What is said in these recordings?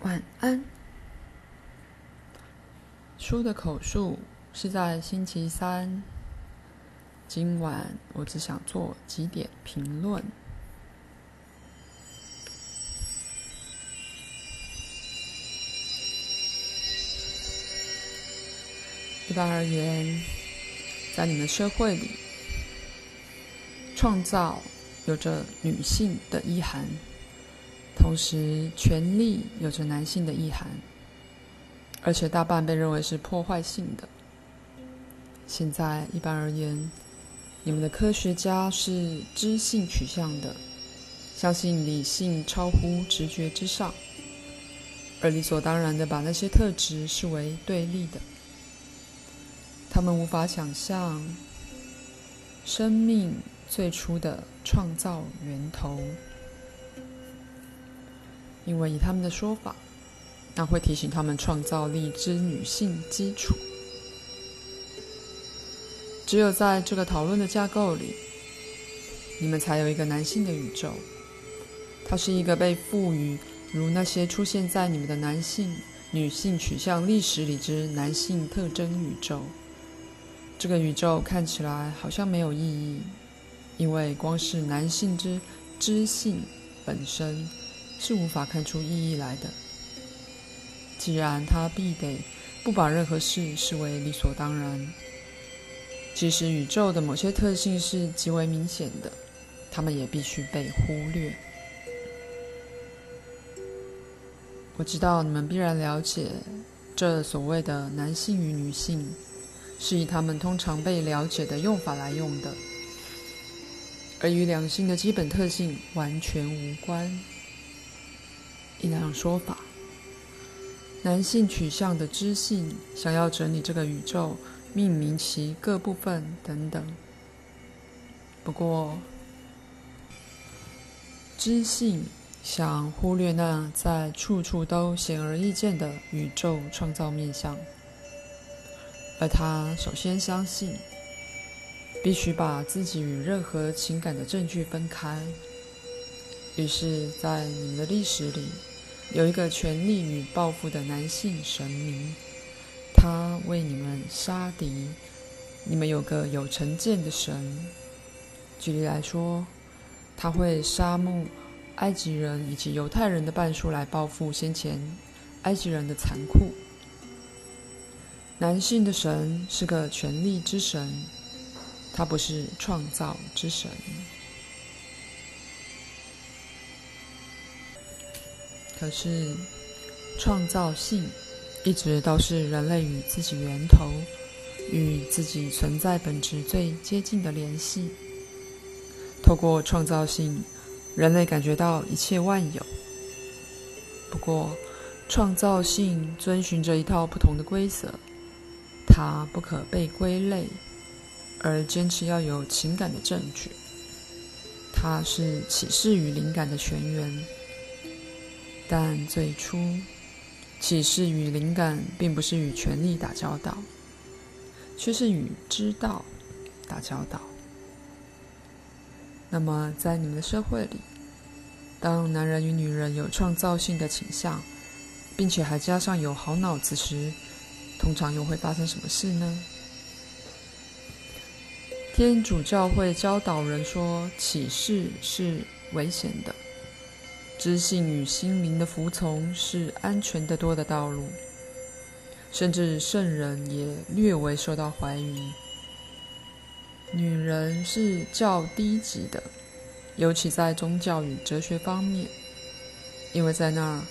晚安。书的口述是在星期三。今晚我只想做几点评论。一般而言，在你们社会里，创造有着女性的意涵。同时，权力有着男性的意涵，而且大半被认为是破坏性的。现在，一般而言，你们的科学家是知性取向的，相信理性超乎直觉之上，而理所当然的把那些特质视为对立的。他们无法想象生命最初的创造源头。因为以他们的说法，那会提醒他们创造力之女性基础。只有在这个讨论的架构里，你们才有一个男性的宇宙。它是一个被赋予如那些出现在你们的男性、女性取向历史里之男性特征宇宙。这个宇宙看起来好像没有意义，因为光是男性之知性本身。是无法看出意义来的。既然他必得不把任何事视为理所当然，即使宇宙的某些特性是极为明显的，他们也必须被忽略。我知道你们必然了解，这所谓的男性与女性，是以他们通常被了解的用法来用的，而与两性的基本特性完全无关。一两种说法，男性取向的知性想要整理这个宇宙，命名其各部分等等。不过，知性想忽略那在处处都显而易见的宇宙创造面向，而他首先相信，必须把自己与任何情感的证据分开。于是，在你们的历史里。有一个权力与抱负的男性神明，他为你们杀敌。你们有个有成见的神。举例来说，他会杀戮埃及人以及犹太人的半数来报复先前埃及人的残酷。男性的神是个权力之神，他不是创造之神。可是，创造性一直都是人类与自己源头、与自己存在本质最接近的联系。透过创造性，人类感觉到一切万有。不过，创造性遵循着一套不同的规则，它不可被归类，而坚持要有情感的证据。它是启示与灵感的泉源。但最初，启示与灵感并不是与权力打交道，却是与知道打交道。那么，在你们的社会里，当男人与女人有创造性的倾向，并且还加上有好脑子时，通常又会发生什么事呢？天主教会教导人说，启示是危险的。知性与心灵的服从是安全得多的道路，甚至圣人也略微受到怀疑。女人是较低级的，尤其在宗教与哲学方面，因为在那儿，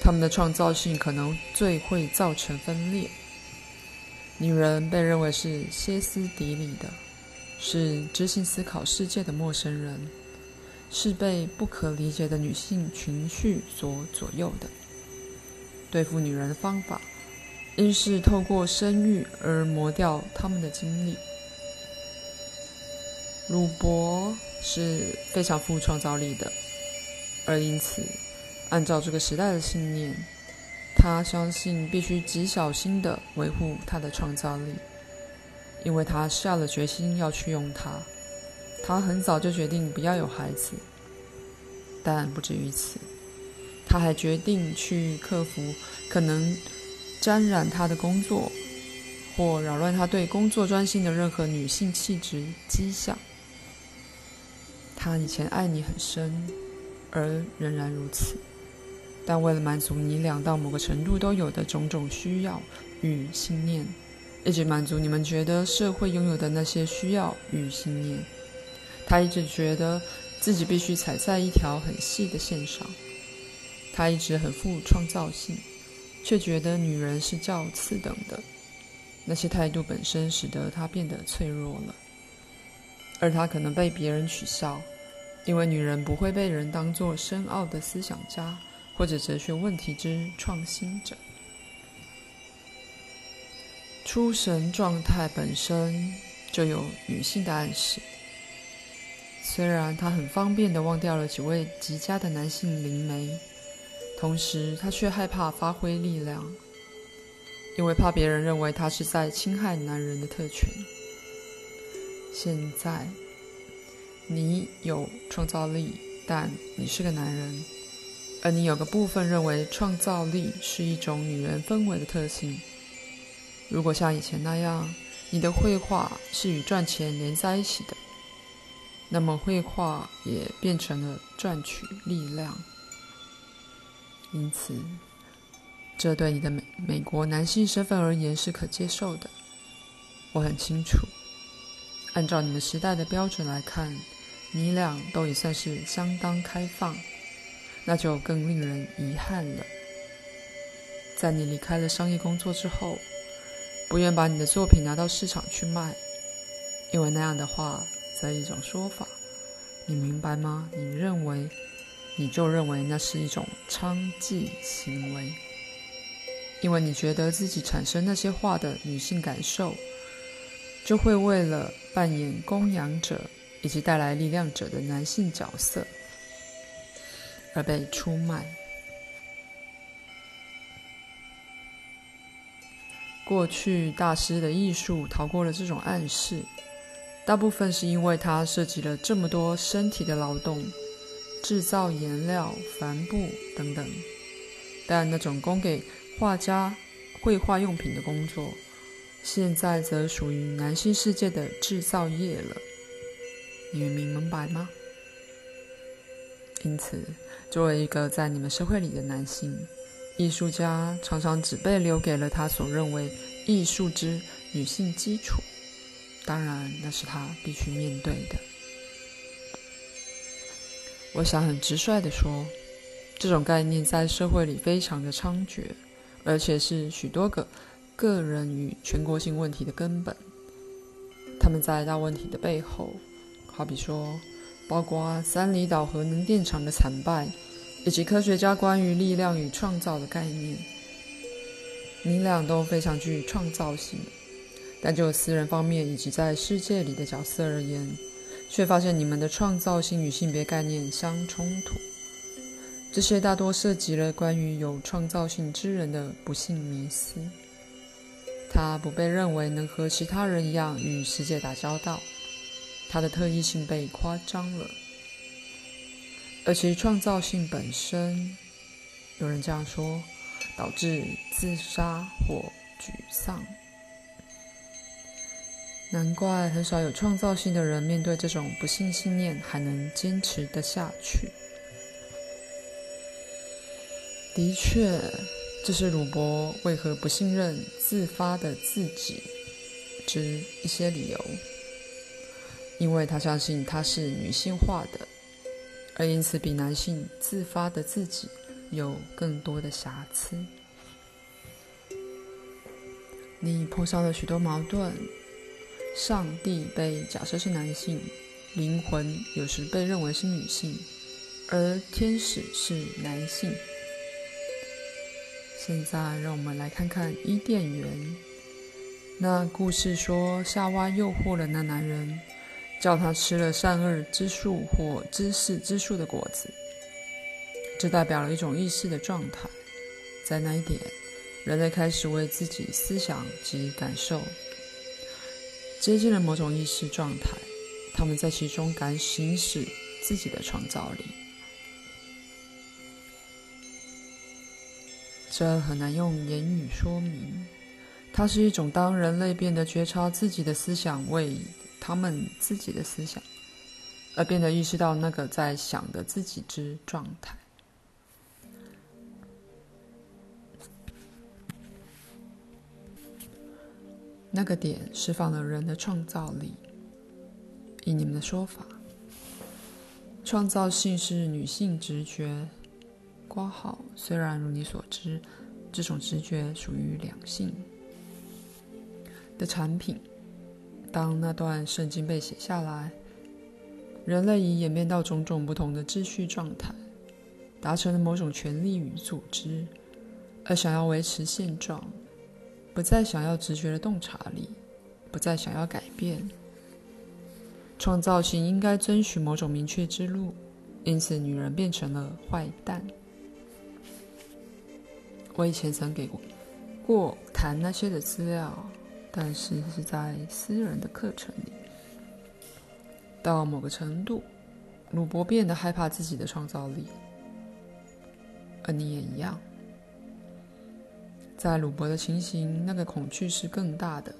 她们的创造性可能最会造成分裂。女人被认为是歇斯底里的，是知性思考世界的陌生人。是被不可理解的女性情绪所左右的。对付女人的方法，应是透过生育而磨掉她们的精力。鲁伯是非常富创造力的，而因此，按照这个时代的信念，他相信必须极小心地维护他的创造力，因为他下了决心要去用它。他很早就决定不要有孩子，但不止于此，他还决定去克服可能沾染他的工作或扰乱他对工作专心的任何女性气质迹象。他以前爱你很深，而仍然如此，但为了满足你俩到某个程度都有的种种需要与信念，一直满足你们觉得社会拥有的那些需要与信念，他一直觉得自己必须踩在一条很细的线上。他一直很富创造性，却觉得女人是较次等的。那些态度本身使得他变得脆弱了，而他可能被别人取笑，因为女人不会被人当作深奥的思想家或者哲学问题之创新者。出神状态本身就有女性的暗示，虽然他很方便地忘掉了几位极佳的男性灵媒。同时，他却害怕发挥力量，因为怕别人认为他是在侵害男人的特权。现在，你有创造力，但你是个男人，而你有个部分认为创造力是一种女人氛围的特性。如果像以前那样，你的绘画是与赚钱连在一起的，那么绘画也变成了赚取力量。因此，这对你的美美国男性身份而言是可接受的。我很清楚，按照你们时代的标准来看，你俩都已算是相当开放，那就更令人遗憾了。在你离开了商业工作之后，不愿把你的作品拿到市场去卖，因为那样的话，则一种说法，你明白吗？你认为？你就认为那是一种娼妓行为，因为你觉得自己产生那些话的女性感受，就会为了扮演供养者以及带来力量者的男性角色而被出卖。过去大师的艺术逃过了这种暗示，大部分是因为它涉及了这么多身体的劳动。制造颜料、帆布等等，但那种供给画家绘画用品的工作，现在则属于男性世界的制造业了。你们明明白吗？因此，作为一个在你们社会里的男性艺术家，常常只被留给了他所认为艺术之女性基础。当然，那是他必须面对的。我想很直率地说，这种概念在社会里非常的猖獗，而且是许多个个人与全国性问题的根本。他们在大问题的背后，好比说，包括三里岛核能电厂的惨败，以及科学家关于力量与创造的概念。你俩都非常具创造性，但就私人方面以及在世界里的角色而言。却发现你们的创造性与性别概念相冲突，这些大多涉及了关于有创造性之人的不幸迷思。他不被认为能和其他人一样与世界打交道，他的特异性被夸张了，而其创造性本身，有人这样说，导致自杀或沮丧。难怪很少有创造性的人面对这种不幸信念还能坚持得下去。的确，这是鲁伯为何不信任自发的自己之一些理由，因为他相信他是女性化的，而因此比男性自发的自己有更多的瑕疵。你碰上了许多矛盾。上帝被假设是男性，灵魂有时被认为是女性，而天使是男性。现在，让我们来看看伊甸园。那故事说，夏娃诱惑了那男人，叫他吃了善恶之树或知识之树的果子。这代表了一种意识的状态，在那一点，人类开始为自己思想及感受。接近了某种意识状态，他们在其中敢行使自己的创造力。这很难用言语说明。它是一种当人类变得觉察自己的思想为他们自己的思想，而变得意识到那个在想的自己之状态。那个点释放了人的创造力。以你们的说法，创造性是女性直觉。括号，虽然如你所知，这种直觉属于两性的产品。当那段圣经被写下来，人类已演变到种种不同的秩序状态，达成了某种权力与组织，而想要维持现状，不再想要直觉的洞察力，不再想要改变。创造性应该遵循某种明确之路，因此女人变成了坏蛋。我以前曾给过过谈那些的资料，但是是在私人的课程里。到某个程度，鲁伯变得害怕自己的创造力，而你也一样。在鲁伯的情形，那个恐惧是更大的。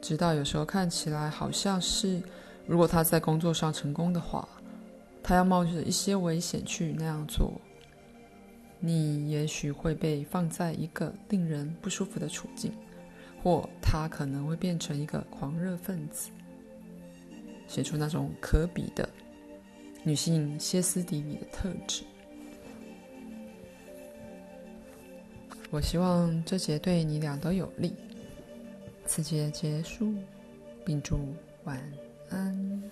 直到有时候看起来好像是，如果他在工作上成功的话，他要冒着一些危险去那样做。你也许会被放在一个令人不舒服的处境，或他可能会变成一个狂热分子，写出那种可比的女性歇斯底里的特质。我希望这节对你俩都有利。此节结束，并祝晚安。